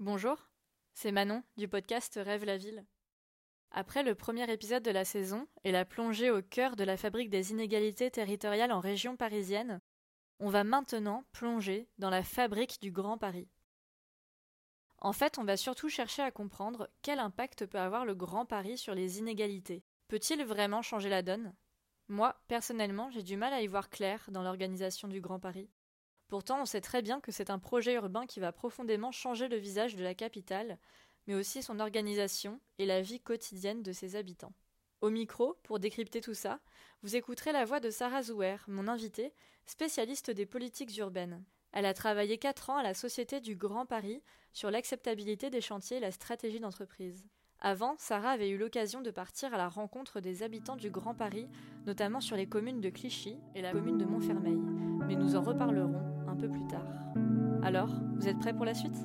Bonjour, c'est Manon du podcast Rêve la ville. Après le premier épisode de la saison et la plongée au cœur de la fabrique des inégalités territoriales en région parisienne, on va maintenant plonger dans la fabrique du Grand Paris. En fait, on va surtout chercher à comprendre quel impact peut avoir le Grand Paris sur les inégalités. Peut-il vraiment changer la donne? Moi, personnellement, j'ai du mal à y voir clair dans l'organisation du Grand Paris. Pourtant, on sait très bien que c'est un projet urbain qui va profondément changer le visage de la capitale, mais aussi son organisation et la vie quotidienne de ses habitants. Au micro, pour décrypter tout ça, vous écouterez la voix de Sarah Zouer, mon invitée, spécialiste des politiques urbaines. Elle a travaillé quatre ans à la Société du Grand Paris sur l'acceptabilité des chantiers et la stratégie d'entreprise. Avant, Sarah avait eu l'occasion de partir à la rencontre des habitants du Grand Paris, notamment sur les communes de Clichy et la commune de Montfermeil. Mais nous en reparlerons peu plus tard. Alors, vous êtes prêts pour la suite?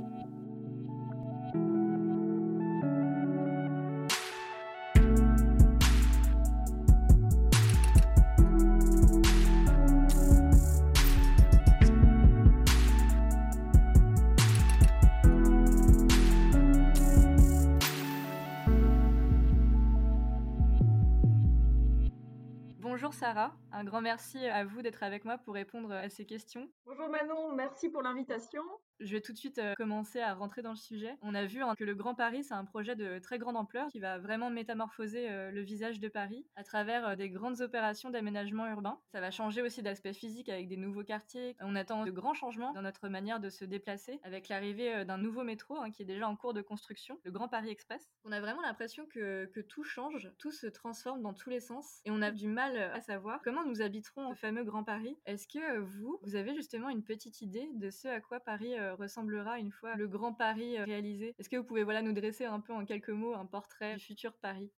Bonjour Sarah, un grand merci à vous d'être avec moi pour répondre à ces questions. Bonjour Manon, merci pour l'invitation. Je vais tout de suite euh, commencer à rentrer dans le sujet. On a vu hein, que le Grand Paris, c'est un projet de très grande ampleur qui va vraiment métamorphoser euh, le visage de Paris à travers euh, des grandes opérations d'aménagement urbain. Ça va changer aussi d'aspect physique avec des nouveaux quartiers. On attend de grands changements dans notre manière de se déplacer avec l'arrivée d'un nouveau métro hein, qui est déjà en cours de construction, le Grand Paris Express. On a vraiment l'impression que, que tout change, tout se transforme dans tous les sens et on a du mal à savoir comment nous habiterons le fameux Grand Paris. Est-ce que vous, vous avez justement une petite idée de ce à quoi Paris ressemblera une fois le Grand Paris euh, réalisé Est-ce que vous pouvez voilà, nous dresser un peu en quelques mots un portrait du futur Paris?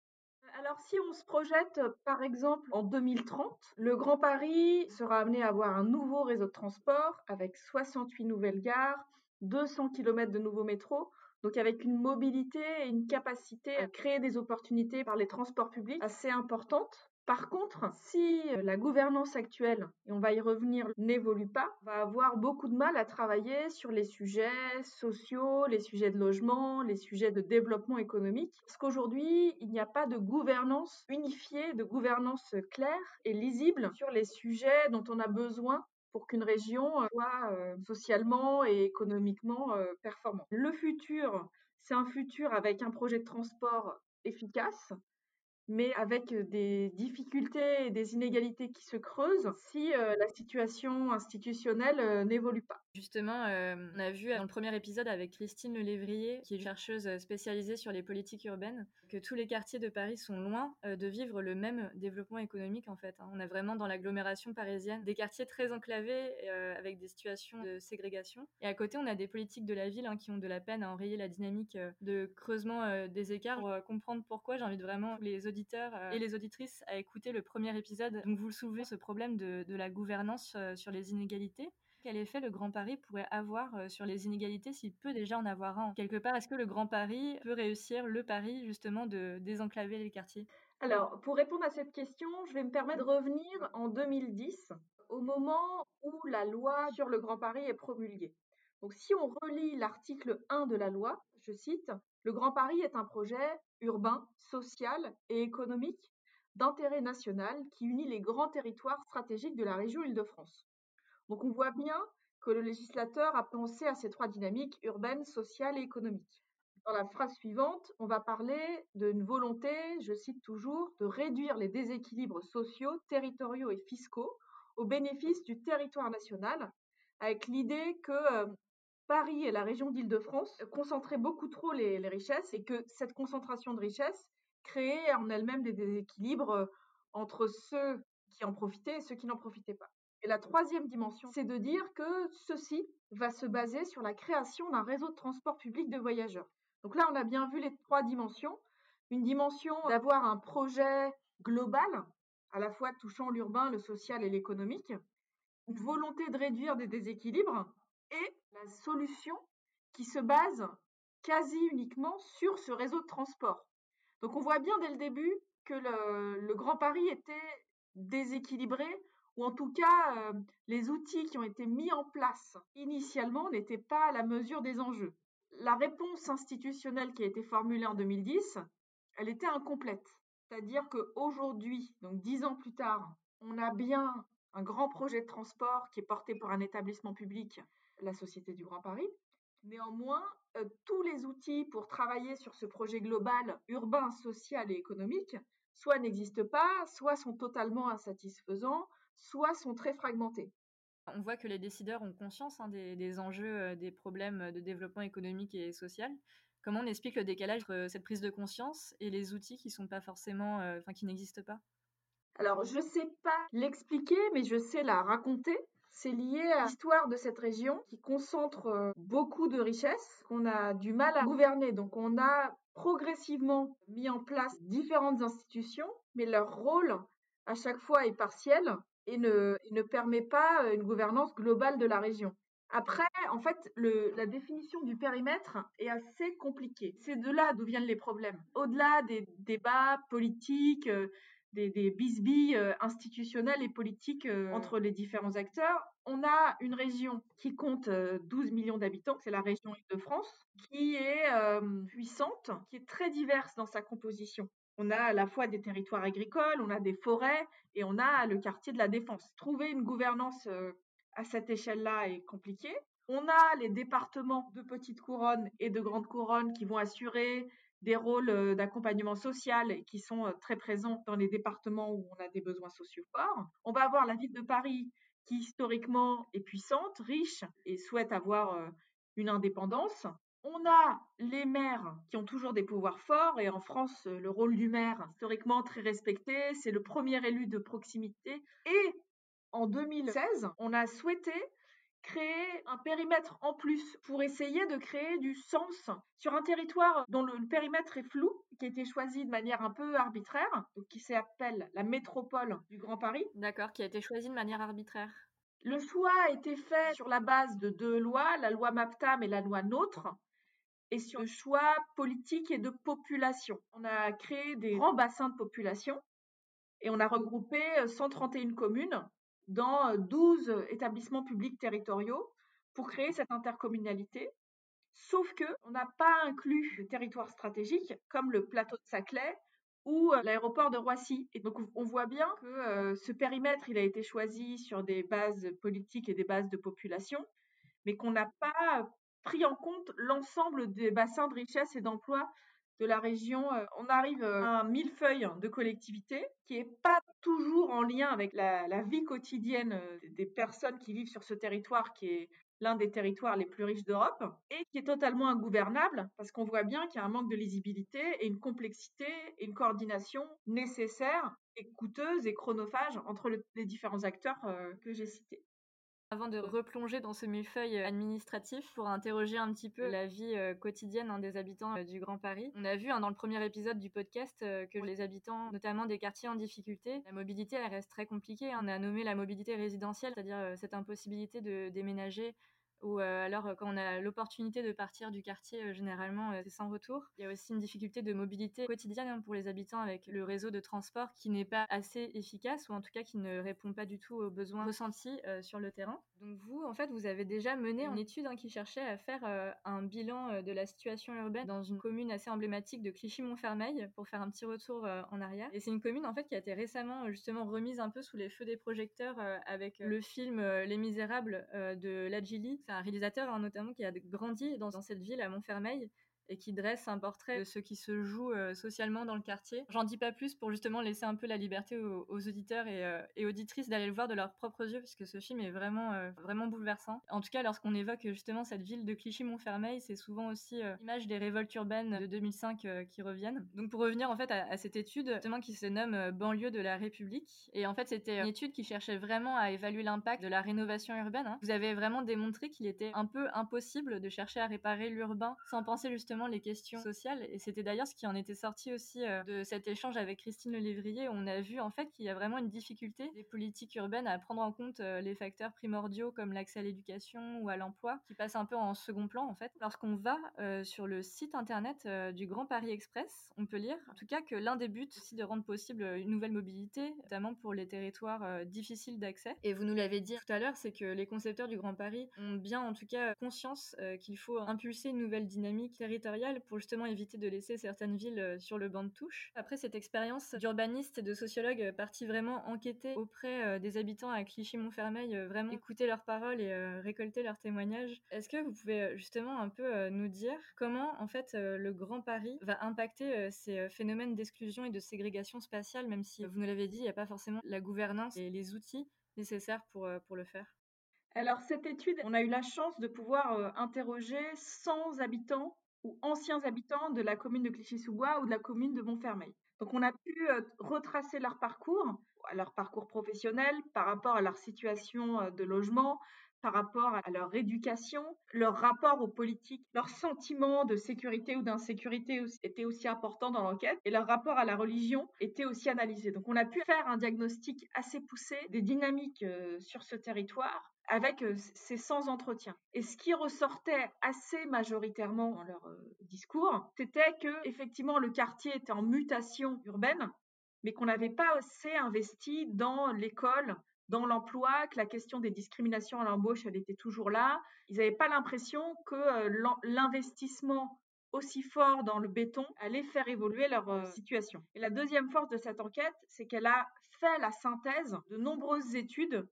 Alors si on se projette par exemple en 2030, le Grand Paris sera amené à avoir un nouveau réseau de transport avec 68 nouvelles gares, 200 km de nouveaux métros, donc avec une mobilité et une capacité à créer des opportunités par les transports publics assez importantes. Par contre, si euh, la gouvernance actuelle, et on va y revenir, n'évolue pas, on va avoir beaucoup de mal à travailler sur les sujets sociaux, les sujets de logement, les sujets de développement économique, parce qu'aujourd'hui, il n'y a pas de gouvernance unifiée, de gouvernance claire et lisible sur les sujets dont on a besoin pour qu'une région euh, soit euh, socialement et économiquement performante. Le futur, c'est un futur avec un projet de transport efficace, mais avec des difficultés et des inégalités qui se creusent si la situation institutionnelle n'évolue pas. Justement, on a vu dans le premier épisode avec Christine Lelévrier, qui est chercheuse spécialisée sur les politiques urbaines, que tous les quartiers de Paris sont loin de vivre le même développement économique en fait. Hein. On a vraiment dans l'agglomération parisienne des quartiers très enclavés avec des situations de ségrégation. Et à côté, on a des politiques de la ville hein, qui ont de la peine à enrayer la dynamique de creusement des écarts. Pour comprendre pourquoi, j'invite vraiment les auditeurs euh, et les auditrices à écouter le premier épisode. Donc vous le soulevez, ce problème de, la gouvernance euh, sur les inégalités. Quel effet le Grand Paris pourrait avoir euh, sur les inégalités s'il peut déjà en avoir un? Quelque part, est-ce que le Grand Paris peut réussir le pari justement de désenclaver les quartiers? Alors, pour répondre à cette question, je vais me permettre de revenir en 2010, au moment où la loi sur le Grand Paris est promulguée. Donc, si on relit l'article 1 de la loi, je cite, Le Grand Paris est un projet urbain, social et économique d'intérêt national qui unit les grands territoires stratégiques de la région Île-de-France. Donc on voit bien que le législateur a pensé à ces trois dynamiques urbaines, sociales et économiques. Dans la phrase suivante, on va parler d'une volonté, je cite toujours, de réduire les déséquilibres sociaux, territoriaux et fiscaux au bénéfice du territoire national, avec l'idée que euh, Paris et la région d'Île-de-France concentraient beaucoup trop les, richesses et que cette concentration de richesses créait en elle-même des déséquilibres euh, entre ceux qui en profitaient et ceux qui n'en profitaient pas. Et la troisième dimension, c'est de dire que ceci va se baser sur la création d'un réseau de transport public de voyageurs. Donc là, on a bien vu les trois dimensions. Une dimension d'avoir un projet global, à la fois touchant l'urbain, le social et l'économique. Une volonté de réduire des déséquilibres et la solution qui se base quasi uniquement sur ce réseau de transport. Donc on voit bien dès le début que le, Grand Paris était déséquilibré, ou en tout cas euh, les outils qui ont été mis en place initialement n'étaient pas à la mesure des enjeux. la réponse institutionnelle qui a été formulée en 2010, elle était incomplète. C'est-à-dire qu'aujourd'hui, donc dix ans plus tard, on a bien un grand projet de transport qui est porté par un établissement public, la Société du Grand Paris. Néanmoins, euh, tous les outils pour travailler sur ce projet global urbain, social et économique, soit n'existent pas, soit sont totalement insatisfaisants, soit sont très fragmentés. On voit que les décideurs ont conscience hein, des, enjeux, euh, des problèmes de développement économique et social. Comment on explique le décalage entre cette prise de conscience et les outils qui sont pas forcément, euh, enfin qui n'existent pas? Alors je sais pas l'expliquer, mais je sais la raconter. C'est lié à l'histoire de cette région qui concentre euh, beaucoup de richesses qu'on a du mal à gouverner. Donc on a progressivement mis en place différentes institutions, mais leur rôle à chaque fois est partiel et ne, ne permet pas euh, une gouvernance globale de la région. Après, en fait, la définition du périmètre est assez compliquée. C'est de là d'où viennent les problèmes. Au-delà des débats politiques, euh, des, des bisbilles euh, institutionnelles et politiques entre les différents acteurs, on a une région qui compte 12 millions d'habitants, c'est la région Île-de-France, qui est puissante, qui est très diverse dans sa composition. On a à la fois des territoires agricoles, on a des forêts et on a le quartier de la Défense. Trouver une gouvernance euh, à cette échelle-là est compliqué. On a les départements de petite couronne et de grande couronne qui vont assurer des rôles euh, d'accompagnement social qui sont euh, très présents dans les départements où on a des besoins sociaux forts. On va avoir la ville de Paris qui historiquement est puissante, riche et souhaite avoir une indépendance. On a les maires qui ont toujours des pouvoirs forts et en France, le rôle du maire, historiquement très respecté, c'est le premier élu de proximité. Et en 2016, on a souhaité créer un périmètre en plus pour essayer de créer du sens sur un territoire dont le périmètre est flou, qui a été choisi de manière un peu arbitraire, qui s'appelle la métropole du Grand Paris. D'accord, qui a été choisi de manière arbitraire. Le choix a été fait sur la base de deux lois, la loi MAPTAM et la loi NOTRe, et sur le choix politique et de population. On a créé des grands bassins de population et on a regroupé 131 euh, communes dans 12 euh, établissements publics territoriaux pour créer cette intercommunalité. Sauf que on n'a pas inclus des territoires stratégiques comme le plateau de Saclay ou euh, l'aéroport de Roissy. Et donc on voit bien que ce périmètre, il a été choisi sur des bases politiques et des bases de population, mais qu'on n'a pas pris en compte l'ensemble des bassins de richesse et d'emploi de la région. Euh, on arrive euh, à un millefeuille de collectivités qui n'est pas toujours en lien avec la, vie quotidienne euh, des personnes qui vivent sur ce territoire qui est l'un des territoires les plus riches d'Europe et qui est totalement ingouvernable parce qu'on voit bien qu'il y a un manque de lisibilité et une complexité et une coordination nécessaire et coûteuse et chronophage entre les différents acteurs que j'ai cités. Avant de replonger dans ce millefeuille euh, administratif pour interroger un petit peu la vie euh, quotidienne hein, des habitants euh, du Grand Paris, on a vu hein, dans le premier épisode du podcast que les habitants, notamment des quartiers en difficulté, la mobilité reste très compliquée. On a nommé la mobilité résidentielle, c'est-à-dire cette impossibilité de déménager ou euh, alors euh, quand on a l'opportunité de partir du quartier, euh, généralement c'est sans retour. Il y a aussi une difficulté de mobilité quotidienne hein, pour les habitants avec le réseau de transport qui n'est pas assez efficace ou en tout cas qui ne répond pas du tout aux besoins ressentis sur le terrain. Donc vous, en fait, vous avez déjà mené une étude hein, qui cherchait à faire un bilan de la situation urbaine dans une commune assez emblématique de Clichy-Montfermeil pour faire un petit retour en arrière. Et c'est une commune en fait qui a été récemment justement remise un peu sous les feux des projecteurs avec le film Les Misérables de Lajili un réalisateur hein, notamment qui a grandi dans, dans cette ville à Montfermeil et qui dresse un portrait de ce qui se joue euh, socialement dans le quartier. J'en dis pas plus pour justement laisser un peu la liberté aux, auditeurs euh, et, auditrices d'aller le voir de leurs propres yeux, puisque ce film est vraiment, euh, vraiment bouleversant. En tout cas, lorsqu'on évoque justement cette ville de Clichy-Montfermeil, c'est souvent aussi l'image des révoltes urbaines de 2005 qui reviennent. Donc pour revenir en fait à, cette étude, justement qui se nomme Banlieue de la République, et en fait c'était une étude qui cherchait vraiment à évaluer l'impact de la rénovation urbaine. Hein. Vous avez vraiment démontré qu'il était un peu impossible de chercher à réparer l'urbain sans penser justement les questions sociales. Et c'était d'ailleurs ce qui en était sorti aussi euh, de cet échange avec Christine Lévrier. On a vu en fait qu'il y a vraiment une difficulté des politiques urbaines à prendre en compte euh, les facteurs primordiaux comme l'accès à l'éducation ou à l'emploi, qui passent un peu en second plan en fait. Lorsqu'on va euh, sur le site internet du Grand Paris Express, on peut lire en tout cas que l'un des buts aussi de rendre possible une nouvelle mobilité, notamment pour les territoires difficiles d'accès. Et vous nous l'avez dit tout à l'heure, c'est que les concepteurs du Grand Paris ont bien en tout cas conscience qu'il faut impulser une nouvelle dynamique territoriale pour justement éviter de laisser certaines villes euh, sur le banc de touche. Après cette expérience d'urbaniste et de sociologue euh, parti vraiment enquêter auprès euh, des habitants à Clichy-Montfermeil, vraiment écouter leurs paroles et récolter leurs témoignages, est-ce que vous pouvez justement un peu nous dire comment en fait le Grand Paris va impacter ces phénomènes d'exclusion et de ségrégation spatiale, même si vous nous l'avez dit, il n'y a pas forcément la gouvernance et les outils nécessaires pour, pour le faire? Alors cette étude, on a eu la chance de pouvoir interroger 100 habitants ou anciens habitants de la commune de Clichy-sous-Bois ou de la commune de Montfermeil. Donc on a pu euh, retracer leur parcours, leur parcours professionnel par rapport à leur situation euh, de logement, par rapport à leur éducation, leur rapport aux politiques, leur sentiment de sécurité ou d'insécurité était aussi important dans l'enquête et leur rapport à la religion était aussi analysé. Donc on a pu faire un diagnostic assez poussé des dynamiques euh, sur ce territoire avec ces 100 entretiens. Et ce qui ressortait assez majoritairement dans leur discours, c'était que effectivement le quartier était en mutation urbaine, mais qu'on n'avait pas assez investi dans l'école, dans l'emploi, que la question des discriminations à l'embauche, elle était toujours là. Ils n'avaient pas l'impression que l'investissement aussi fort dans le béton allait faire évoluer leur situation. Et la deuxième force de cette enquête, c'est qu'elle a fait la synthèse de nombreuses études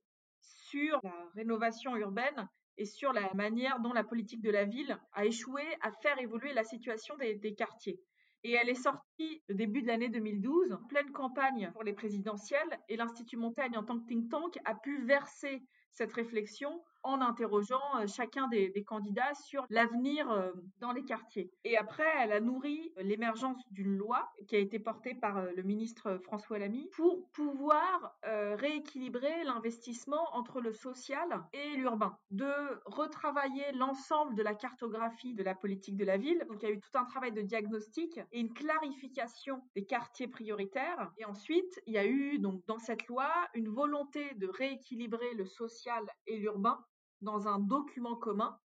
sur la rénovation urbaine et sur la manière dont la politique de la ville a échoué à faire évoluer la situation des quartiers. Et elle est sortie début de l'année 2012, en pleine campagne pour les présidentielles, et l'Institut Montaigne, en tant que think tank, a pu verser cette réflexion en interrogeant euh, chacun des, candidats sur l'avenir euh, dans les quartiers. Et après, elle a nourri l'émergence d'une loi qui a été portée par euh, le ministre François Lamy pour pouvoir rééquilibrer l'investissement entre le social et l'urbain, de retravailler l'ensemble de la cartographie de la politique de la ville. Donc il y a eu tout un travail de diagnostic et une clarification des quartiers prioritaires. Et ensuite, il y a eu donc dans cette loi une volonté de rééquilibrer le social et l'urbain dans un document commun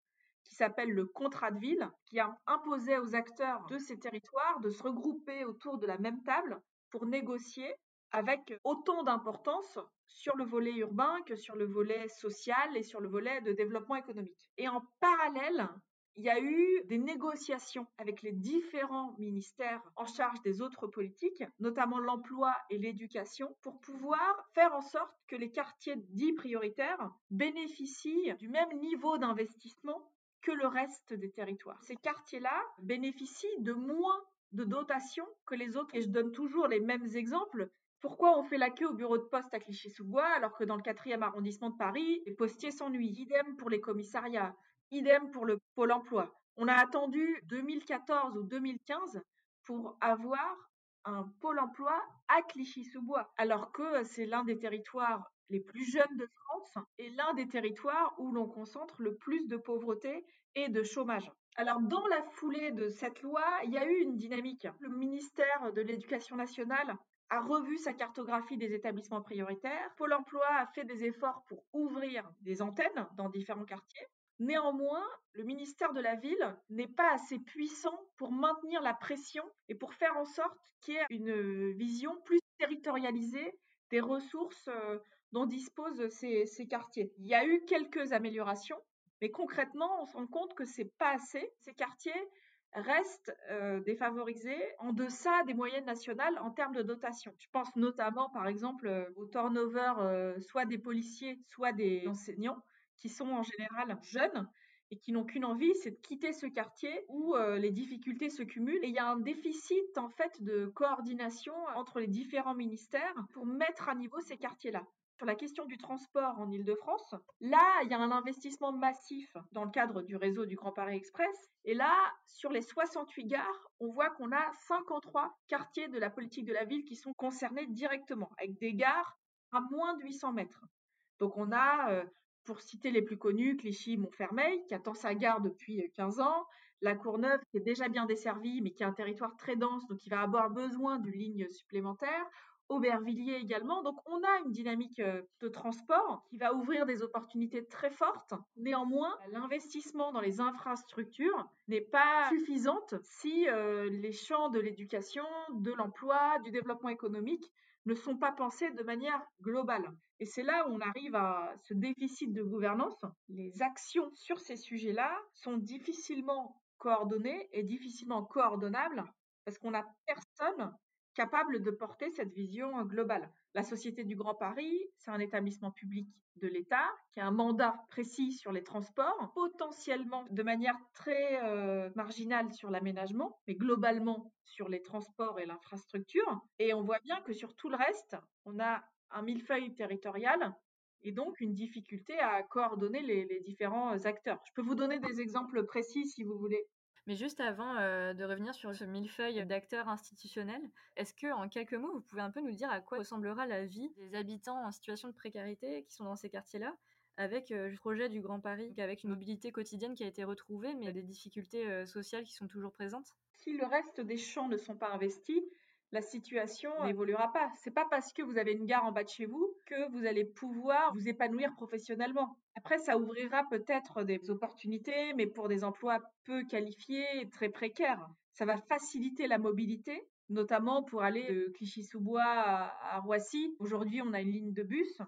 qui s'appelle le contrat de ville, qui a imposé aux acteurs de ces territoires de se regrouper autour de la même table pour négocier avec autant d'importance sur le volet urbain que sur le volet social et sur le volet de développement économique. Et en parallèle, il y a eu des négociations avec les différents ministères en charge des autres politiques, notamment l'emploi et l'éducation, pour pouvoir faire en sorte que les quartiers dits prioritaires bénéficient du même niveau d'investissement que le reste des territoires. Ces quartiers-là bénéficient de moins de dotations que les autres. Et je donne toujours les mêmes exemples. Pourquoi on fait la queue au bureau de poste à Clichy-sous-Bois alors que dans le 4e arrondissement de Paris, les postiers s'ennuient? Idem pour les commissariats. Idem pour le pôle emploi. On a attendu 2014 ou 2015 pour avoir un pôle emploi à Clichy-sous-Bois, alors que c'est l'un des territoires les plus jeunes de France et l'un des territoires où l'on concentre le plus de pauvreté et de chômage. Alors, dans la foulée de cette loi, il y a eu une dynamique. Le ministère de l'Éducation nationale a revu sa cartographie des établissements prioritaires. Pôle emploi a fait des efforts pour ouvrir des antennes dans différents quartiers. Néanmoins, le ministère de la Ville n'est pas assez puissant pour maintenir la pression et pour faire en sorte qu'il y ait une vision plus territorialisée des ressources euh, dont disposent ces, quartiers. Il y a eu quelques améliorations, mais concrètement, on se rend compte que c'est pas assez. Ces quartiers restent euh, défavorisés en deçà des moyennes nationales en termes de dotation. Je pense notamment, par exemple, euh, au turnover soit des policiers, soit des enseignants qui sont en général jeunes et qui n'ont qu'une envie, c'est de quitter ce quartier où euh, les difficultés se cumulent. Et il y a un déficit en fait de coordination entre les différents ministères pour mettre à niveau ces quartiers-là. Sur la question du transport en Ile-de-France, là, il y a un investissement massif dans le cadre du réseau du Grand Paris Express. Et là, sur les 68 gares, on voit qu'on a 53 quartiers de la politique de la ville qui sont concernés directement, avec des gares à moins de 800 mètres. Donc on a euh, pour citer les plus connus, Clichy-Montfermeil, qui attend sa gare depuis 15 ans, La Courneuve, qui est déjà bien desservie, mais qui a un territoire très dense, donc qui va avoir besoin d'une ligne supplémentaire. Aubervilliers également. Donc on a une dynamique euh, de transport qui va ouvrir des opportunités très fortes. Néanmoins, l'investissement dans les infrastructures n'est pas suffisante si euh, les champs de l'éducation, de l'emploi, du développement économique ne sont pas pensés de manière globale. Et c'est là où on arrive à ce déficit de gouvernance. Les actions sur ces sujets-là sont difficilement coordonnées et difficilement coordonnables parce qu'on n'a personne capable de porter cette vision euh, globale. La Société du Grand Paris, c'est un établissement public de l'État qui a un mandat précis sur les transports, potentiellement de manière très euh, marginale sur l'aménagement, mais globalement sur les transports et l'infrastructure. Et on voit bien que sur tout le reste, on a un millefeuille territorial et donc une difficulté à coordonner les différents euh, acteurs. Je peux vous donner des exemples précis si vous voulez. Mais juste avant de revenir sur ce millefeuille d'acteurs institutionnels, est-ce que en quelques mots, vous pouvez un peu nous dire à quoi ressemblera la vie des habitants en situation de précarité qui sont dans ces quartiers-là avec le projet du Grand Paris, avec une mobilité quotidienne qui a été retrouvée, mais des difficultés sociales qui sont toujours présentes? Si le reste des champs ne sont pas investis, la situation n'évoluera pas. C'est pas parce que vous avez une gare en bas de chez vous que vous allez pouvoir vous épanouir professionnellement. Après, ça ouvrira peut-être des opportunités, mais pour des emplois peu qualifiés et très précaires. Ça va faciliter la mobilité, notamment pour aller de Clichy-sous-Bois à, Roissy. Aujourd'hui, on a une ligne de bus.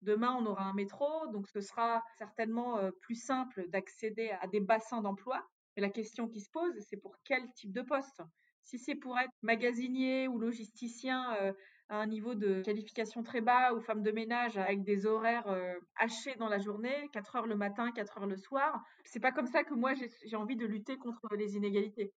Demain, on aura un métro, donc ce sera certainement euh, plus simple d'accéder à des bassins d'emploi. Mais la question qui se pose, c'est pour quel type de poste? Si c'est pour être magasinier ou logisticien euh, à un niveau de qualification très bas ou femme de ménage avec des horaires euh, hachés dans la journée, 4 heures le matin, 4 heures le soir, c'est pas comme ça que moi j'ai envie de lutter contre les inégalités.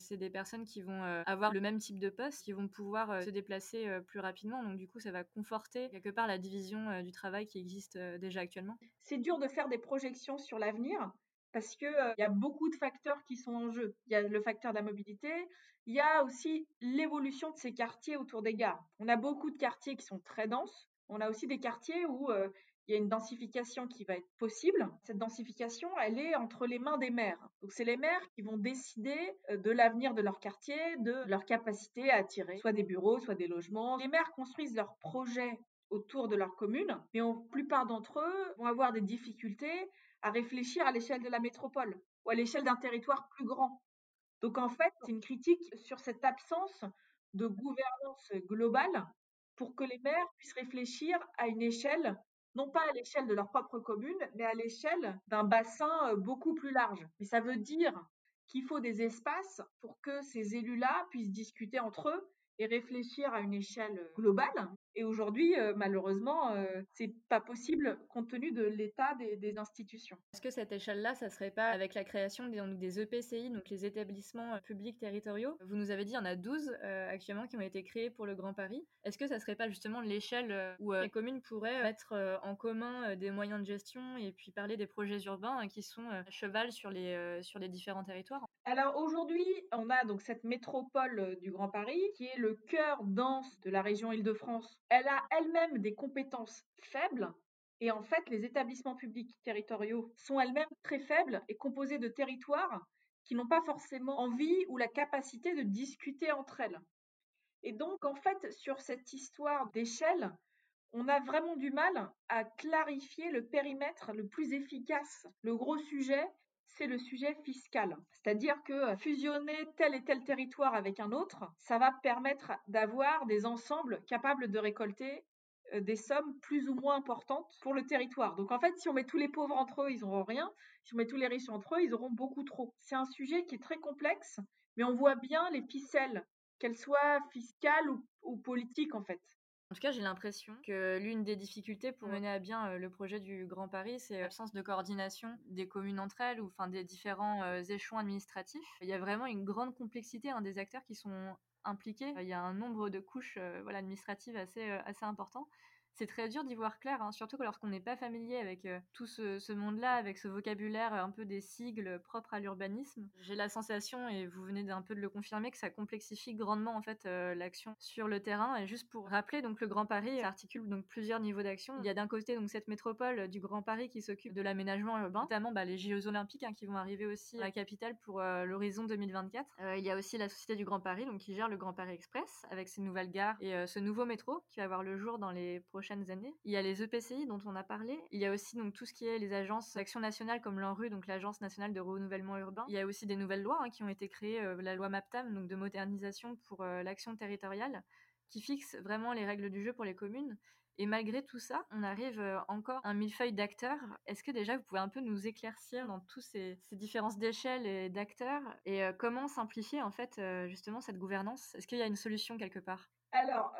C'est des personnes qui vont euh, avoir le même type de poste, qui vont pouvoir se déplacer plus rapidement. Donc du coup, ça va conforter quelque part la division du travail qui existe déjà actuellement. C'est dur de faire des projections sur l'avenir parce qu'il il y a beaucoup de facteurs qui sont en jeu. Il y a le facteur de la mobilité, il y a aussi l'évolution de ces quartiers autour des gares. On a beaucoup de quartiers qui sont très denses. On a aussi des quartiers où il y a une densification qui va être possible. Cette densification, elle est entre les mains des maires. Donc c'est les maires qui vont décider de l'avenir de leur quartier, de leur capacité à attirer soit des bureaux, soit des logements. Les maires construisent leurs projets autour de leur commune, mais la plupart d'entre eux vont avoir des difficultés à réfléchir à l'échelle de la métropole ou à l'échelle d'un territoire plus grand. Donc en fait, c'est une critique sur cette absence de gouvernance globale pour que les maires puissent réfléchir à une échelle, non pas à l'échelle de leur propre commune, mais à l'échelle d'un bassin beaucoup plus large. Et ça veut dire qu'il faut des espaces pour que ces élus-là puissent discuter entre eux et réfléchir à une échelle globale et aujourd'hui, euh, malheureusement, euh, c'est pas possible compte tenu de l'état des, institutions. Est-ce que cette échelle-là, ça serait pas avec la création des, des EPCI, donc les établissements euh, publics territoriaux? Vous nous avez dit, il y en a 12 actuellement qui ont été créés pour le Grand Paris. Est-ce que ça serait pas justement l'échelle où les communes pourraient mettre en commun des moyens de gestion et puis parler des projets urbains hein, qui sont à cheval sur les, sur les différents territoires? Alors aujourd'hui, on a donc cette métropole du Grand Paris qui est le cœur dense de la région Île-de-France elle a elle-même des compétences faibles et en fait, les établissements publics territoriaux sont elles-mêmes très faibles et composés de territoires qui n'ont pas forcément envie ou la capacité de discuter entre elles. Et donc, en fait, sur cette histoire d'échelle, on a vraiment du mal à clarifier le périmètre le plus efficace. Le gros sujet, c'est le sujet fiscal. C'est-à-dire que euh, fusionner tel et tel territoire avec un autre, ça va permettre d'avoir des ensembles capables de récolter euh, des sommes plus ou moins importantes pour le territoire. Donc en fait, si on met tous les pauvres entre eux, ils n'auront rien. Si on met tous les riches entre eux, ils auront beaucoup trop. C'est un sujet qui est très complexe, mais on voit bien les ficelles, qu'elles soient fiscales ou, ou politiques en fait. En tout cas, j'ai l'impression que l'une des difficultés pour mener à bien le projet du Grand Paris, c'est l'absence de coordination des communes entre elles ou enfin des différents euh, échelons administratifs. Il y a vraiment une grande complexité hein, des acteurs qui sont impliqués. Il y a un nombre de couches euh, voilà, administratives assez, assez important. C'est très dur d'y voir clair, hein, surtout lorsqu'on n'est pas familier avec euh, tout ce, monde-là, avec ce vocabulaire un peu des sigles propres à l'urbanisme. J'ai la sensation, et vous venez d'un peu de le confirmer, que ça complexifie grandement en fait euh, l'action sur le terrain. Et juste pour rappeler, donc le Grand Paris articule donc plusieurs niveaux d'action. Il y a d'un côté donc cette métropole du Grand Paris qui s'occupe de l'aménagement urbain, notamment bah, les Jeux Olympiques hein, qui vont arriver aussi à la capitale pour euh, l'horizon 2024. il y a aussi la Société du Grand Paris, donc qui gère le Grand Paris Express avec ses nouvelles gares et ce nouveau métro qui va voir le jour dans les années. Il y a les EPCI dont on a parlé. Il y a aussi donc tout ce qui est les agences d'action nationale comme l'ANRU, donc l'Agence nationale de renouvellement urbain. Il y a aussi des nouvelles lois hein, qui ont été créées, euh, la loi MAPTAM, donc de modernisation pour euh, l'action territoriale, qui fixe vraiment les règles du jeu pour les communes. Et malgré tout ça, on arrive euh, encore à un millefeuille d'acteurs. Est-ce que déjà vous pouvez un peu nous éclaircir dans tous ces, différences d'échelle et d'acteurs et comment simplifier en fait justement cette gouvernance? Est-ce qu'il y a une solution quelque part? Alors,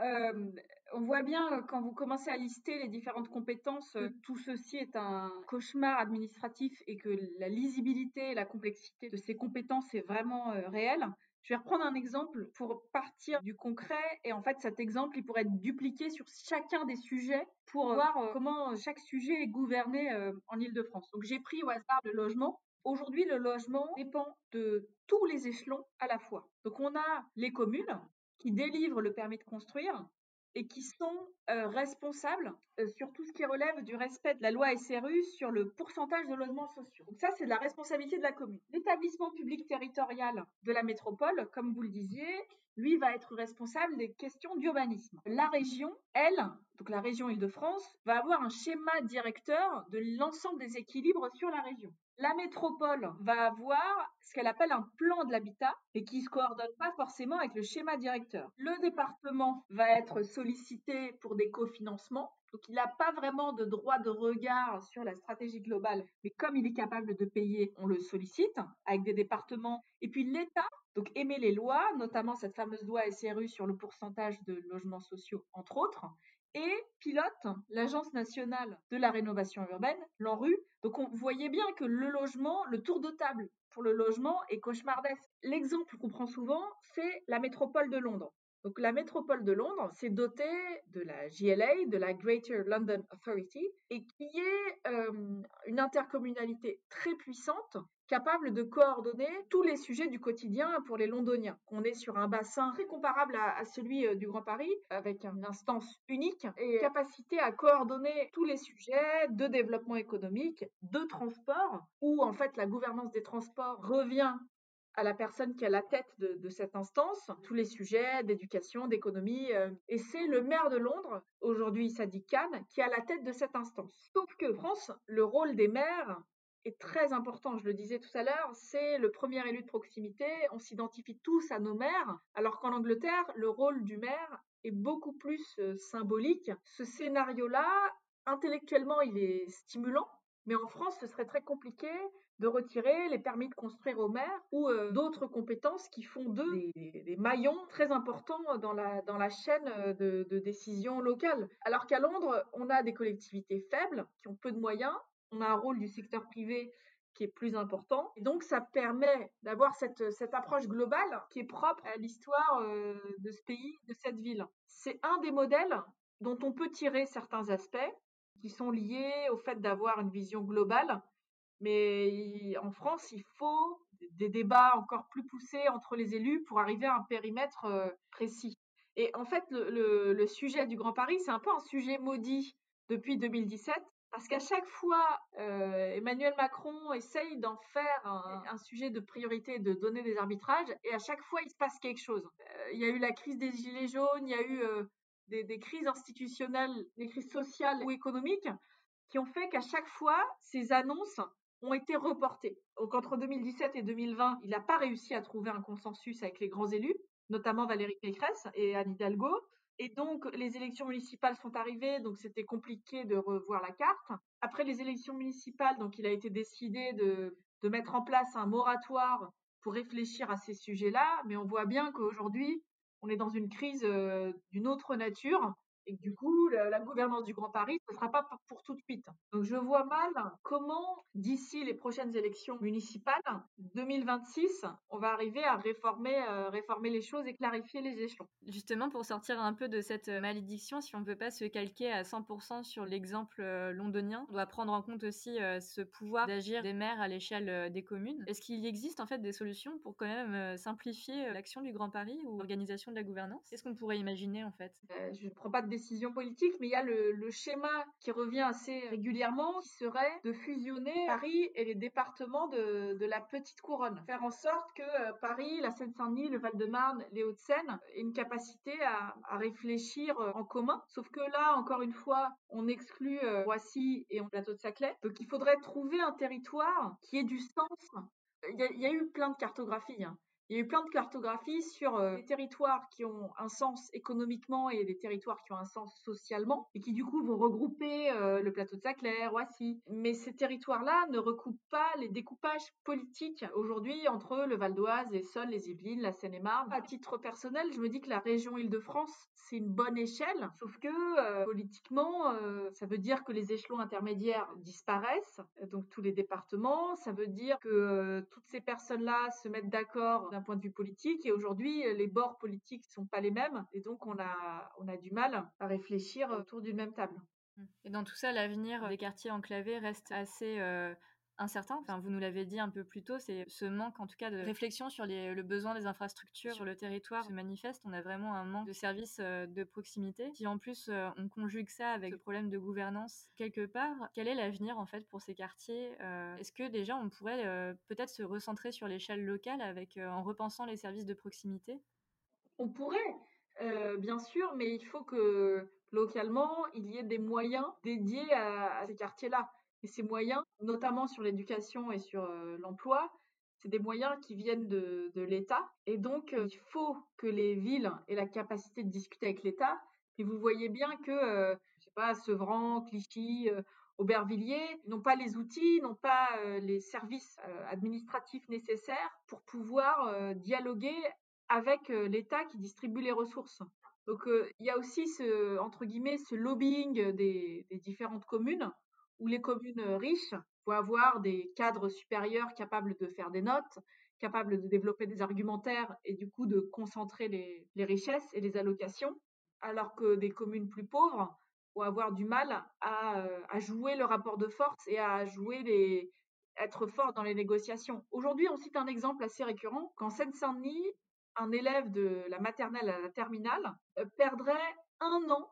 on voit bien quand vous commencez à lister les différentes compétences, mmh. tout ceci est un cauchemar administratif et que la lisibilité et la complexité de ces compétences est vraiment réelle. Je vais reprendre un exemple pour partir du concret et en fait cet exemple il pourrait être dupliqué sur chacun des sujets pour voir comment chaque sujet est gouverné en Ile-de-France. Donc j'ai pris au hasard le logement. Aujourd'hui, le logement dépend de tous les échelons à la fois. Donc on a les communes qui délivrent le permis de construire et qui sont responsables sur tout ce qui relève du respect de la loi SRU sur le pourcentage de logements sociaux. Donc ça, c'est de la responsabilité de la commune. L'établissement public territorial de la métropole, comme vous le disiez, lui va être responsable des questions d'urbanisme. La région, elle, donc la région Île-de-France, va avoir un schéma directeur de l'ensemble des équilibres sur la région. La métropole va avoir ce qu'elle appelle un plan de l'habitat et qui ne se coordonne pas forcément avec le schéma directeur. Le département va être sollicité pour des cofinancements. Donc il n'a pas vraiment de droit de regard sur la stratégie globale, mais comme il est capable de payer, on le sollicite avec des départements. Et puis l'État, donc émet les lois, notamment cette fameuse loi SRU sur le pourcentage de logements sociaux, entre autres, et pilote l'Agence nationale de la rénovation urbaine, l'ANRU. Donc on voyait bien que le logement, le tour de table pour le logement est cauchemardesque. L'exemple qu'on prend souvent, c'est la métropole de Londres. Donc la métropole de Londres s'est dotée de la GLA, de la Greater London Authority, et qui est euh, une intercommunalité très puissante capable de coordonner tous les sujets du quotidien pour les Londoniens. On est sur un bassin très comparable à, celui euh, du Grand Paris, avec une instance unique et capacité à coordonner tous les sujets de développement économique, de transport, où en fait la gouvernance des transports revient à la personne qui a la tête de, cette instance, tous les sujets d'éducation, d'économie. Euh, et c'est le maire de Londres, aujourd'hui Sadiq Khan, qui a la tête de cette instance. Sauf que France, le rôle des maires très important, je le disais tout à l'heure, c'est le premier élu de proximité, on s'identifie tous à nos maires, alors qu'en Angleterre, le rôle du maire est beaucoup plus euh, symbolique. Ce scénario-là, intellectuellement, il est stimulant, mais en France, ce serait très compliqué de retirer les permis de construire aux maires ou euh, d'autres compétences qui font d'eux des, maillons très importants dans la, dans la chaîne euh, de décision locale. Alors qu'à Londres, on a des collectivités faibles qui ont peu de moyens, on a un rôle du secteur privé qui est plus important. Et donc, ça permet d'avoir cette, cette approche globale qui est propre à l'histoire euh, de ce pays, de cette ville. C'est un des modèles dont on peut tirer certains aspects qui sont liés au fait d'avoir une vision globale. Mais en France, il faut des débats encore plus poussés entre les élus pour arriver à un périmètre euh, précis. Et en fait, le, le sujet du Grand Paris, c'est un peu un sujet maudit depuis 2017 parce qu'à chaque fois, euh, Emmanuel Macron essaye d'en faire un, sujet de priorité, de donner des arbitrages, et à chaque fois, il se passe quelque chose. Euh, il y a eu la crise des Gilets jaunes, il y a eu euh, des, crises institutionnelles, des crises sociales ou économiques, qui ont fait qu'à chaque fois, ces annonces ont été reportées. Donc entre 2017 et 2020, il n'a pas réussi à trouver un consensus avec les grands élus, notamment Valérie Pécresse et Anne Hidalgo. Et donc, les élections municipales sont arrivées, donc c'était compliqué de revoir la carte. Après les élections municipales, donc il a été décidé de, mettre en place un moratoire pour réfléchir à ces sujets-là, mais on voit bien qu'aujourd'hui, on est dans une crise euh, d'une autre nature Et du coup, la, gouvernance du Grand Paris ne sera pas pour tout de suite. Donc je vois mal comment, d'ici les prochaines élections municipales, 2026, on va arriver à réformer, euh, réformer les choses et clarifier les échelons. Justement, pour sortir un peu de cette malédiction, si on ne peut pas se calquer à 100% sur l'exemple euh, londonien, on doit prendre en compte aussi euh, ce pouvoir d'agir des maires à l'échelle des communes. Est-ce qu'il existe en fait des solutions pour quand même simplifier l'action du Grand Paris ou l'organisation de la gouvernance? Qu'est-ce qu'on pourrait imaginer en fait? Je ne prends pas de décision politique, mais il y a le, schéma qui revient assez régulièrement, qui serait de fusionner Paris et les départements de, la petite couronne. Faire en sorte que euh, Paris, la Seine-Saint-Denis, le Val-de-Marne, les Hauts-de-Seine aient une capacité à, réfléchir euh, en commun. Sauf que là, encore une fois, on exclut euh, Roissy et on plateau de Saclay. Donc il faudrait trouver un territoire qui ait du sens. Il y a, il y a eu plein de cartographies. Hein. Il y a eu plein de cartographies sur euh, les territoires qui ont un sens économiquement et des territoires qui ont un sens socialement et qui du coup vont regrouper euh, le plateau de Saclay, Roissy. Mais ces territoires-là ne recoupent pas les découpages politiques aujourd'hui entre le Val d'Oise, les Seuls, les Yvelines, la Seine-et-Marne. À titre personnel, je me dis que la région Île-de-France, c'est une bonne échelle, sauf que euh, politiquement, ça veut dire que les échelons intermédiaires disparaissent, donc tous les départements. Ça veut dire que toutes ces personnes-là se mettent d'accord point de vue politique. Et aujourd'hui, les bords politiques ne sont pas les mêmes. Et donc, on a, on a du mal à réfléchir autour d'une même table. Et dans tout ça, l'avenir des quartiers enclavés reste assez euh, incertain. Enfin, vous nous l'avez dit un peu plus tôt, c'est ce manque en tout cas de réflexion sur le besoin des infrastructures sur le territoire se manifeste. On a vraiment un manque de services euh, de proximité. Si en plus euh, on conjugue ça avec le problème de gouvernance quelque part, quel est l'avenir en fait pour ces quartiers euh, Est-ce que déjà on pourrait peut-être se recentrer sur l'échelle locale avec en repensant les services de proximité? On pourrait, bien sûr, mais il faut que localement il y ait des moyens dédiés à ces quartiers-là. Et ces moyens, notamment sur l'éducation et sur l'emploi, c'est des moyens qui viennent de, l'État. Et donc, il faut que les villes aient la capacité de discuter avec l'État. Et vous voyez bien que, je sais pas, Sevran, Clichy, Aubervilliers n'ont pas les outils, n'ont pas les services administratifs nécessaires pour pouvoir dialoguer avec l'État qui distribue les ressources. Donc, il y a aussi ce, entre guillemets, ce lobbying des différentes communes où les communes riches vont avoir des cadres supérieurs capables de faire des notes, capables de développer des argumentaires et du coup de concentrer les, richesses et les allocations, alors que des communes plus pauvres vont avoir du mal à, à jouer le rapport de force et à jouer les, être fort dans les négociations. Aujourd'hui, on cite un exemple assez récurrent. Qu'en Seine-Saint-Denis, un élève de la maternelle à la terminale euh, perdrait un an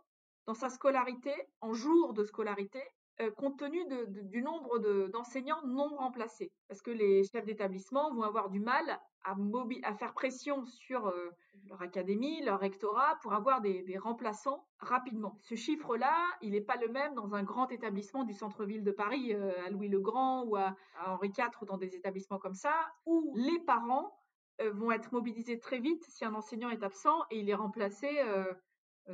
dans sa scolarité, en jour de scolarité, euh, compte tenu du nombre d'enseignants non remplacés. Parce que les chefs d'établissement vont avoir du mal à, faire pression sur euh, leur académie, leur rectorat, pour avoir des, remplaçants rapidement. Ce chiffre-là, il n'est pas le même dans un grand établissement du centre-ville de Paris, euh, à Louis-le-Grand ou à, Henri IV, dans des établissements comme ça, où les parents vont être mobilisés très vite si un enseignant est absent et il est remplacé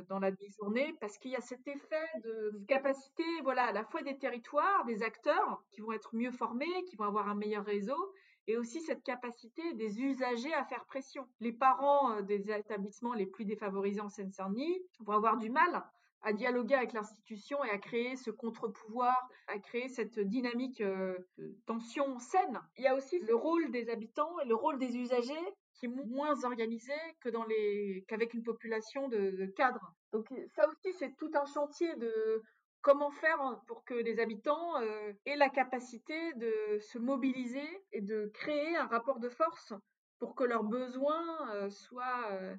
dans la demi-journée parce qu'il y a cet effet de capacité, voilà, à la fois des territoires, des acteurs qui vont être mieux formés, qui vont avoir un meilleur réseau, et aussi cette capacité des usagers à faire pression. Les parents euh, des établissements les plus défavorisés en Seine-Saint-Denis vont avoir du mal à dialoguer avec l'institution et à créer ce contre-pouvoir, à créer cette dynamique euh, de tension saine. Il y a aussi le rôle des habitants et le rôle des usagers qui est moins organisé que dans les qu'avec une population de, cadres. Donc ça aussi c'est tout un chantier de comment faire pour que les habitants euh, aient la capacité de se mobiliser et de créer un rapport de force pour que leurs besoins euh, soient euh,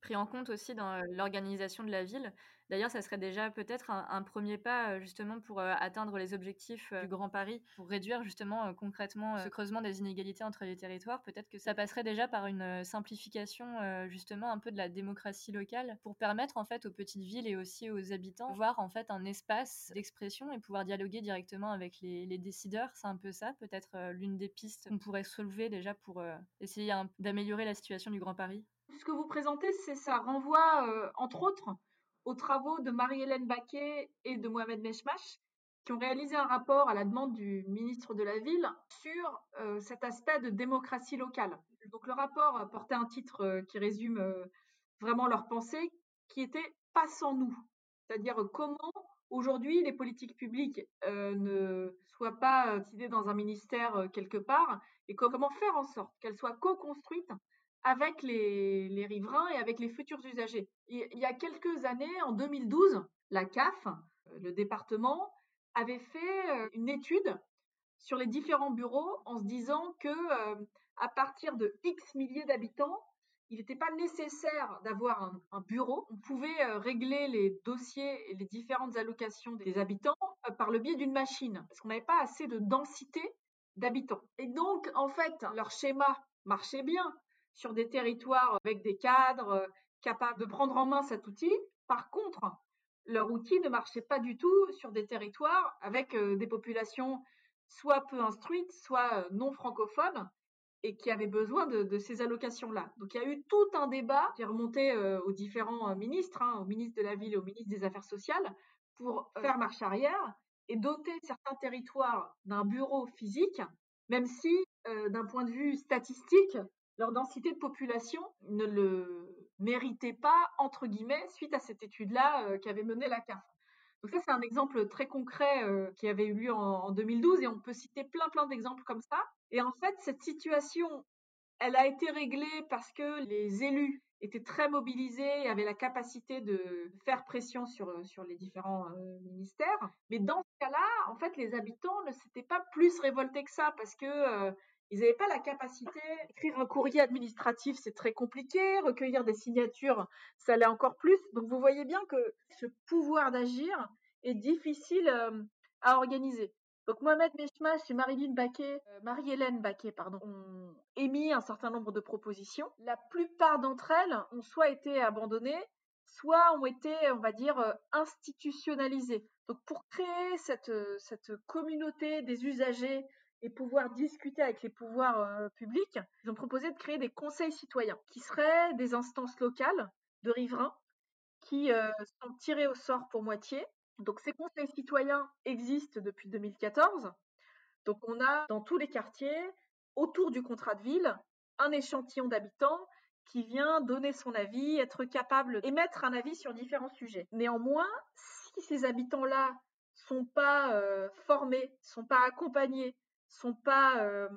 pris en compte aussi dans l'organisation de la ville. D'ailleurs, ça serait déjà peut-être un, premier pas justement pour atteindre les objectifs du Grand Paris, pour réduire justement concrètement ce creusement des inégalités entre les territoires. Peut-être que ça passerait déjà par une simplification justement un peu de la démocratie locale pour permettre en fait aux petites villes et aussi aux habitants voir en fait un espace d'expression et pouvoir dialoguer directement avec les, les décideurs. C'est un peu ça, peut-être l'une des pistes qu'on pourrait soulever déjà pour essayer d'améliorer la situation du Grand Paris. Ce que vous présentez, c'est ça renvoie entre autres aux travaux de Marie-Hélène Baquet et de Mohamed Meshmash, qui ont réalisé un rapport à la demande du ministre de la Ville sur euh, cet aspect de démocratie locale. Donc le rapport portait un titre euh, qui résume euh, vraiment leur pensée, qui était Pas sans nous. c'est-à-dire comment aujourd'hui les politiques publiques ne soient pas décidées dans un ministère quelque part, et comment faire en sorte qu'elles soient co-construites avec les, riverains et avec les futurs usagers. Il, y a quelques années, en 2012, la CAF, le département, avait fait une étude sur les différents bureaux en se disant que à partir de X milliers d'habitants, il n'était pas nécessaire d'avoir un, bureau. On pouvait régler les dossiers et les différentes allocations des habitants par le biais d'une machine, parce qu'on n'avait pas assez de densité d'habitants. Et donc, en fait, leur schéma marchait bien sur des territoires avec des cadres capables de prendre en main cet outil. Par contre, leur outil ne marchait pas du tout sur des territoires avec des populations soit peu instruites, soit non francophones, et qui avaient besoin de, ces allocations-là. Donc il y a eu tout un débat qui est remonté aux différents ministres, hein, au ministre de la Ville et au ministre des Affaires sociales, pour faire marche arrière et doter certains territoires d'un bureau physique, même si, d'un point de vue statistique, leur densité de population ne le méritait pas, entre guillemets, suite à cette étude-là qu'avait menée la CAF. Donc ça, c'est un exemple très concret qui avait eu lieu en, 2012 et on peut citer plein, plein d'exemples comme ça. Et en fait, cette situation, elle a été réglée parce que les élus étaient très mobilisés et avaient la capacité de faire pression sur, sur les différents ministères. Mais dans ce cas-là, en fait, les habitants ne s'étaient pas plus révoltés que ça parce que ils n'avaient pas la capacité d'écrire un courrier administratif, c'est très compliqué, recueillir des signatures, ça l'est encore plus. Donc vous voyez bien que ce pouvoir d'agir est difficile à organiser. Donc Mohamed Meshmash et euh, Marie-Hélène Baquet, pardon, ont émis un certain nombre de propositions. La plupart d'entre elles ont soit été abandonnées, soit ont été, on va dire, institutionnalisées. Donc pour créer cette, cette communauté des usagers et pouvoir discuter avec les pouvoirs publics, ils ont proposé de créer des conseils citoyens, qui seraient des instances locales de riverains qui sont tirés au sort pour moitié. Donc ces conseils citoyens existent depuis 2014. Donc on a dans tous les quartiers, autour du contrat de ville, un échantillon d'habitants qui vient donner son avis, être capable d'émettre un avis sur différents sujets. Néanmoins, si ces habitants-là sont pas formés, sont pas accompagnés, sont pas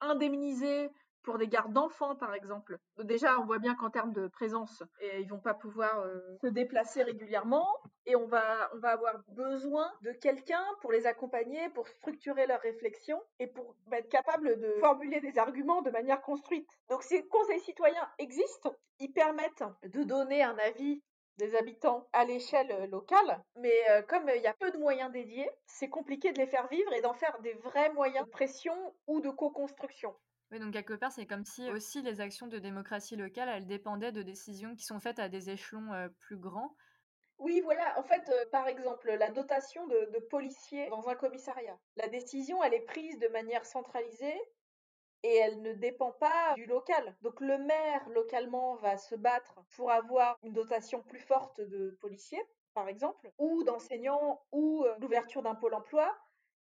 indemnisés pour des gardes d'enfants, par exemple. Déjà, on voit bien qu'en termes de présence, et ils vont pas pouvoir se déplacer régulièrement, et on va, on va avoir besoin de quelqu'un pour les accompagner, pour structurer leurs réflexions et pour bah, être capable de formuler des arguments de manière construite. Donc, ces conseils citoyens existent, ils permettent de donner un avis des habitants à l'échelle euh, locale, mais euh, comme il y a peu de moyens dédiés, c'est compliqué de les faire vivre et d'en faire des vrais moyens de pression ou de co-construction. Oui, donc quelque part, c'est comme si aussi les actions de démocratie locale, elles dépendaient de décisions qui sont faites à des échelons euh, plus grands. Oui, voilà. En fait, par exemple, la dotation de, policiers dans un commissariat. La décision, elle est prise de manière centralisée et elle ne dépend pas du local. Donc le maire localement va se battre pour avoir une dotation plus forte de policiers, par exemple, ou d'enseignants, ou euh, l'ouverture d'un pôle emploi.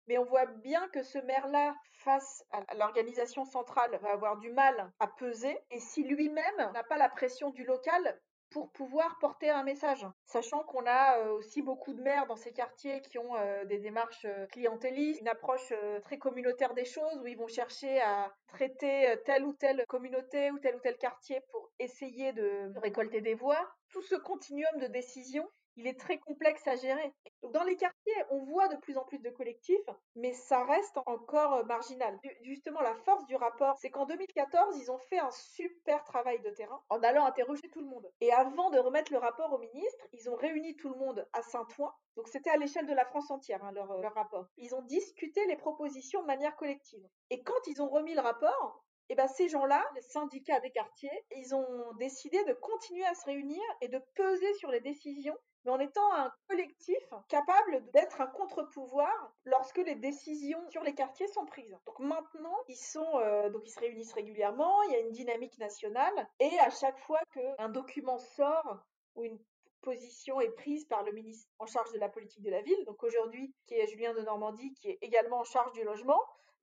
Mais on voit bien que ce maire-là, face à l'organisation centrale, va avoir du mal à peser. Et si lui-même n'a pas la pression du local, pour pouvoir porter un message. Sachant qu'on a euh, aussi beaucoup de maires dans ces quartiers qui ont euh, des démarches euh, clientélistes, une approche très communautaire des choses, où ils vont chercher à traiter telle ou telle communauté ou tel ou tel quartier pour essayer de récolter des voix. Tout ce continuum de décision il est très complexe à gérer. dans les quartiers, on voit de plus en plus de collectifs, mais ça reste encore euh, marginal. Justement, la force du rapport, c'est qu'en 2014, ils ont fait un super travail de terrain en allant interroger tout le monde. Et avant de remettre le rapport au ministre, ils ont réuni tout le monde à Saint-Ouen. Donc c'était à l'échelle de la France entière, hein, leur, leur rapport. Ils ont discuté les propositions de manière collective. Et quand ils ont remis le rapport, et ben ces gens-là, les syndicats des quartiers, ils ont décidé de continuer à se réunir et de peser sur les décisions mais en étant un collectif capable d'être un contre-pouvoir lorsque les décisions sur les quartiers sont prises. Donc maintenant, euh, ils se réunissent régulièrement, il y a une dynamique nationale et à chaque fois qu'un document sort ou une position est prise par le ministre en charge de la politique de la ville, donc aujourd'hui qui est Julien de Normandie qui est également en charge du logement,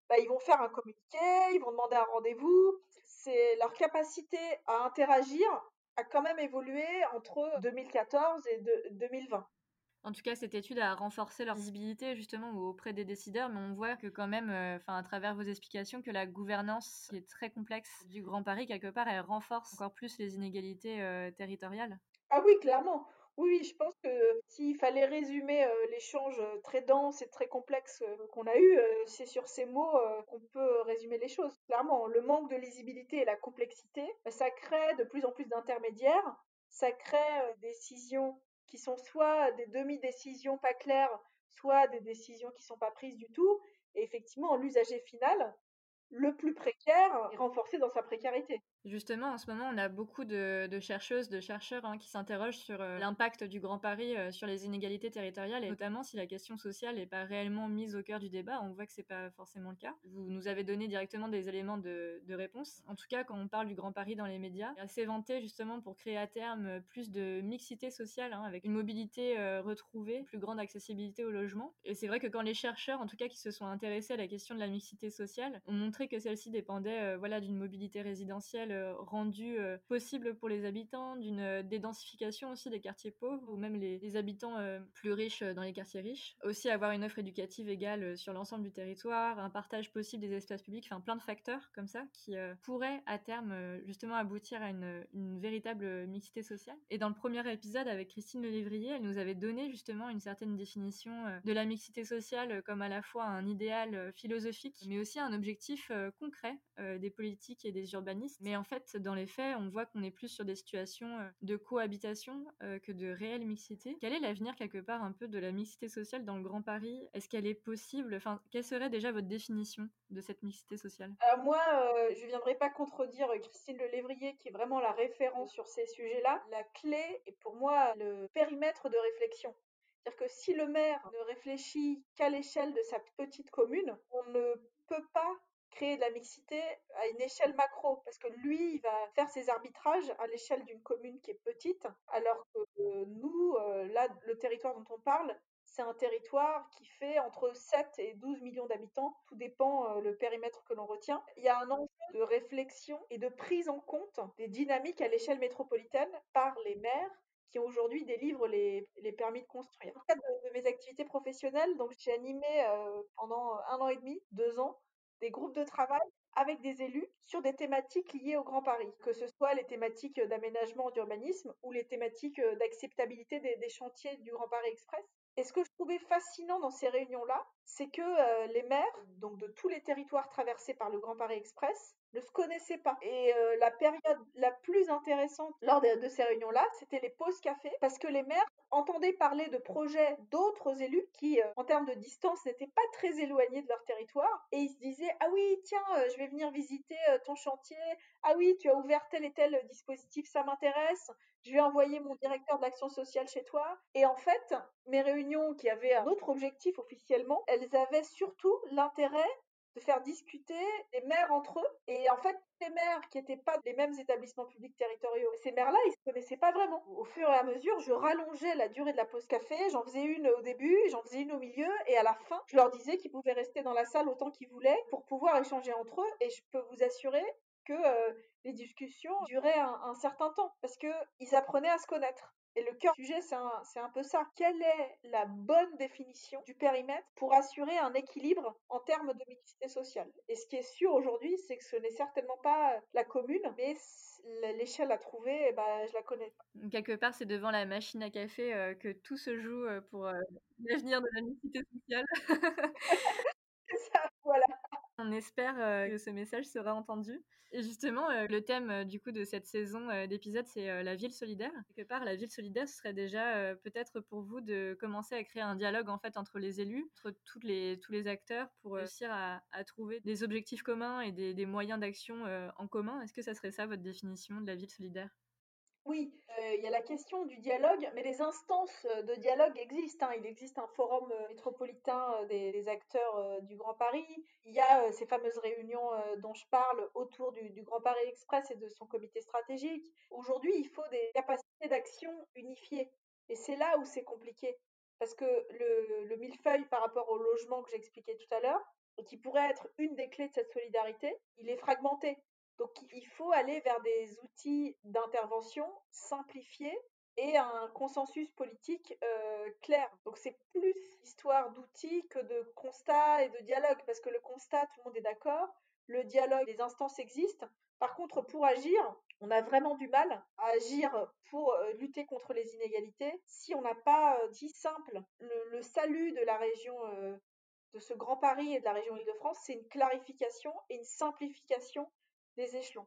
bah, ils vont faire un communiqué, ils vont demander un rendez-vous. C'est leur capacité à interagir a quand même évolué entre 2014 et 2020. En tout cas, cette étude a renforcé leur visibilité justement auprès des décideurs, mais on voit que quand même, euh, à travers vos explications, que la gouvernance qui est très complexe du Grand Paris, quelque part, elle renforce encore plus les inégalités euh, territoriales. Ah oui, clairement. Oui, je pense que s'il fallait résumer l'échange très dense et très complexe qu'on a eu, c'est sur ces mots qu'on peut résumer les choses. Clairement, le manque de lisibilité et la complexité, bah, ça crée de plus en plus d'intermédiaires, ça crée des décisions qui sont soit des demi-décisions pas claires, soit des décisions qui sont pas prises du tout. Et effectivement, l'usager final, le plus précaire, est renforcé dans sa précarité. Justement, en ce moment, on a beaucoup de, chercheuses, de chercheurs hein, qui s'interrogent sur euh, l'impact du Grand Paris euh, sur les inégalités territoriales, et notamment si la question sociale n'est pas réellement mise au cœur du débat. On voit que c'est pas forcément le cas. Vous nous avez donné directement des éléments de, réponse. En tout cas, quand on parle du Grand Paris dans les médias, il est assez vanté justement pour créer à terme plus de mixité sociale, hein, avec une mobilité euh, retrouvée, plus grande accessibilité au logement. Et c'est vrai que quand les chercheurs, en tout cas qui se sont intéressés à la question de la mixité sociale, ont montré que celle-ci dépendait voilà, d'une mobilité résidentielle euh, rendu euh, possible pour les habitants, d'une euh, dédensification aussi des quartiers pauvres ou même les, habitants plus riches dans les quartiers riches. Aussi avoir une offre éducative égale sur l'ensemble du territoire, un partage possible des espaces publics, enfin plein de facteurs comme ça qui pourraient à terme justement aboutir à une, véritable mixité sociale. Et dans le premier épisode avec Christine Lelévrier, elle nous avait donné justement une certaine définition de la mixité sociale comme à la fois un idéal philosophique mais aussi un objectif concret des politiques et des urbanistes. Mais fait, dans les faits, on voit qu'on est plus sur des situations euh, de cohabitation euh, que de réelle mixité. Quel est l'avenir quelque part un peu de la mixité sociale dans le Grand Paris? Est-ce qu'elle est possible? Enfin, quelle serait déjà votre définition de cette mixité sociale? Alors moi, euh, je ne viendrai pas contredire Christine Lelévrier, qui est vraiment la référence sur ces sujets-là. La clé est pour moi le périmètre de réflexion. C'est-à-dire que si le maire ne réfléchit qu'à l'échelle de sa petite commune, on ne peut pas créer de la mixité à une échelle macro, parce que lui, il va faire ses arbitrages à l'échelle d'une commune qui est petite, alors que euh, nous, euh, là, le territoire dont on parle, c'est un territoire qui fait entre 7 et 12 millions d'habitants, tout dépend euh, le périmètre que l'on retient. Il y a un enjeu de réflexion et de prise en compte des dynamiques à l'échelle métropolitaine par les maires qui aujourd'hui délivrent les, les, permis de construire. Dans le cadre de, mes activités professionnelles, donc j'ai animé pendant un an et demi, deux ans, des groupes de travail avec des élus sur des thématiques liées au Grand Paris, que ce soit les thématiques d'aménagement d'urbanisme ou les thématiques d'acceptabilité des, chantiers du Grand Paris Express. Et ce que je trouvais fascinant dans ces réunions-là, c'est que euh, les maires, donc de tous les territoires traversés par le Grand Paris Express, ne se connaissaient pas. Et euh, la période la plus intéressante lors de, ces réunions-là, c'était les pauses café, parce que les maires entendaient parler de projets d'autres élus qui, euh, en termes de distance, n'étaient pas très éloignés de leur territoire, et ils se disaient ah oui tiens je vais venir visiter ton chantier, ah oui tu as ouvert tel et tel dispositif, ça m'intéresse, je vais envoyer mon directeur de l'action sociale chez toi. Et en fait, mes réunions qui avaient un autre objectif officiellement, elles avaient surtout l'intérêt de faire discuter les maires entre eux. Et en fait, les maires qui n'étaient pas des mêmes établissements publics territoriaux, ces maires-là, ils se connaissaient pas vraiment. Au fur et à mesure, je rallongeais la durée de la pause café. J'en faisais une au début, j'en faisais une au milieu, et à la fin, je leur disais qu'ils pouvaient rester dans la salle autant qu'ils voulaient pour pouvoir échanger entre eux. Et je peux vous assurer que euh, les discussions duraient un, un certain temps parce qu'ils apprenaient à se connaître. Et le cœur du sujet, c'est un, peu ça. Quelle est la bonne définition du périmètre pour assurer un équilibre en termes de mixité sociale? Et ce qui est sûr aujourd'hui, c'est que ce n'est certainement pas la commune, mais l'échelle à trouver, eh ben, je la connais pas. Quelque part, c'est devant la machine à café euh, que tout se joue euh, pour euh, l'avenir de la mixité sociale. On espère que ce message sera entendu. Et justement, le thème du coup de cette saison d'épisodes, c'est la ville solidaire. Quelque part, la ville solidaire, ce serait déjà peut-être pour vous de commencer à créer un dialogue en fait entre les élus, entre toutes les, tous les acteurs, pour réussir à, trouver des objectifs communs et des, des moyens d'action en commun. Est-ce que ça serait ça votre définition de la ville solidaire? Oui, euh, il y a la question du dialogue, mais les instances euh, de dialogue existent. Hein. Il existe un forum euh, métropolitain des, acteurs du Grand Paris. Il y a ces fameuses réunions dont je parle autour du, Grand Paris Express et de son comité stratégique. Aujourd'hui, il faut des capacités d'action unifiées. Et c'est là où c'est compliqué. Parce que le, le millefeuille par rapport au logement que j'expliquais tout à l'heure, qui pourrait être une des clés de cette solidarité, il est fragmenté. Donc il faut aller vers des outils d'intervention simplifiés et un consensus politique euh, clair. Donc c'est plus histoire d'outils que de constat et de dialogue, parce que le constat, tout le monde est d'accord, le dialogue, les instances existent. Par contre, pour agir, on a vraiment du mal à agir pour euh, lutter contre les inégalités si on n'a pas euh, dit simple. Le, salut de la région, de ce Grand Paris et de la région Île-de-France, c'est une clarification et une simplification des échelons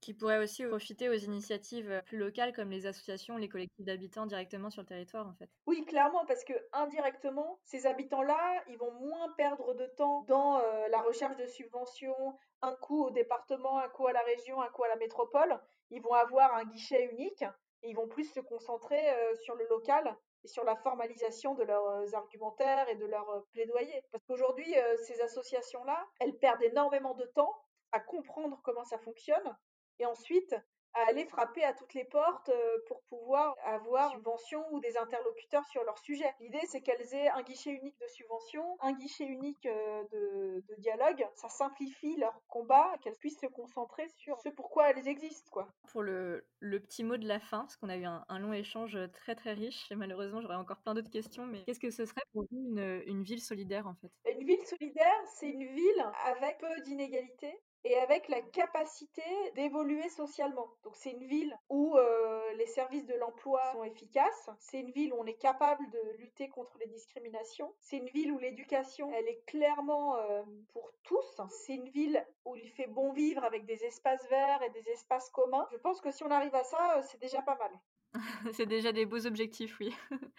qui pourrait aussi profiter aux initiatives euh, plus locales comme les associations, les collectifs d'habitants directement sur le territoire en fait. Oui, clairement, parce que indirectement, ces habitants-là, ils vont moins perdre de temps dans euh, la recherche de subventions, un coup au département, un coup à la région, un coup à la métropole. Ils vont avoir un guichet unique et ils vont plus se concentrer euh, sur le local et sur la formalisation de leurs argumentaires et de leurs plaidoyers. Parce qu'aujourd'hui, ces associations-là, elles perdent énormément de temps à comprendre comment ça fonctionne et ensuite à aller frapper à toutes les portes euh, pour pouvoir avoir subvention ou des interlocuteurs sur leur sujet. L'idée, c'est qu'elles aient un guichet unique de subvention, un guichet unique euh, de, dialogue. Ça simplifie leur combat, qu'elles puissent se concentrer sur ce pourquoi elles existent. Quoi. Pour le, petit mot de la fin, parce qu'on a eu un, long échange très très riche, et malheureusement j'aurais encore plein d'autres questions, mais qu'est-ce que ce serait pour vous une, une ville solidaire en fait? Une ville solidaire, c'est une ville avec peu d'inégalités, et avec la capacité d'évoluer socialement. Donc c'est une ville où euh, les services de l'emploi sont efficaces, c'est une ville où on est capable de lutter contre les discriminations, c'est une ville où l'éducation, elle est clairement euh, pour tous, c'est une ville où il fait bon vivre avec des espaces verts et des espaces communs. Je pense que si on arrive à ça, euh, c'est déjà pas mal. c'est déjà des beaux objectifs, oui.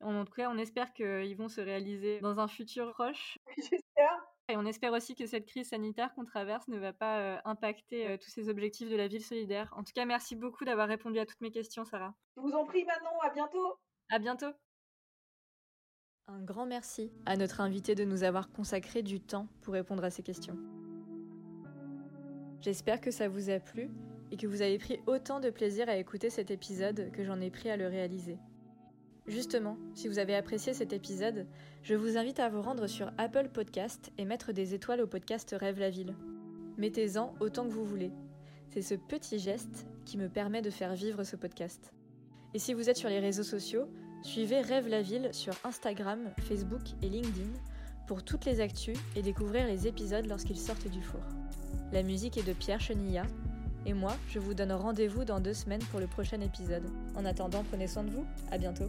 en tout cas, on espère qu'ils vont se réaliser dans un futur proche. J'espère. Et on espère aussi que cette crise sanitaire qu'on traverse ne va pas euh, impacter euh, tous ces objectifs de la ville solidaire. En tout cas, merci beaucoup d'avoir répondu à toutes mes questions, Sarah. Je vous en prie, Manon. À bientôt. À bientôt. Un grand merci à notre invité de nous avoir consacré du temps pour répondre à ces questions. J'espère que ça vous a plu et que vous avez pris autant de plaisir à écouter cet épisode que j'en ai pris à le réaliser. Justement, si vous avez apprécié cet épisode, je vous invite à vous rendre sur Apple Podcast et mettre des étoiles au podcast Rêve la ville. Mettez-en autant que vous voulez. C'est ce petit geste qui me permet de faire vivre ce podcast. Et si vous êtes sur les réseaux sociaux, suivez Rêve la ville sur Instagram, Facebook et LinkedIn pour toutes les actus et découvrir les épisodes lorsqu'ils sortent du four. La musique est de Pierre Chenilla, et moi, je vous donne rendez-vous dans deux semaines pour le prochain épisode. En attendant, prenez soin de vous. À bientôt.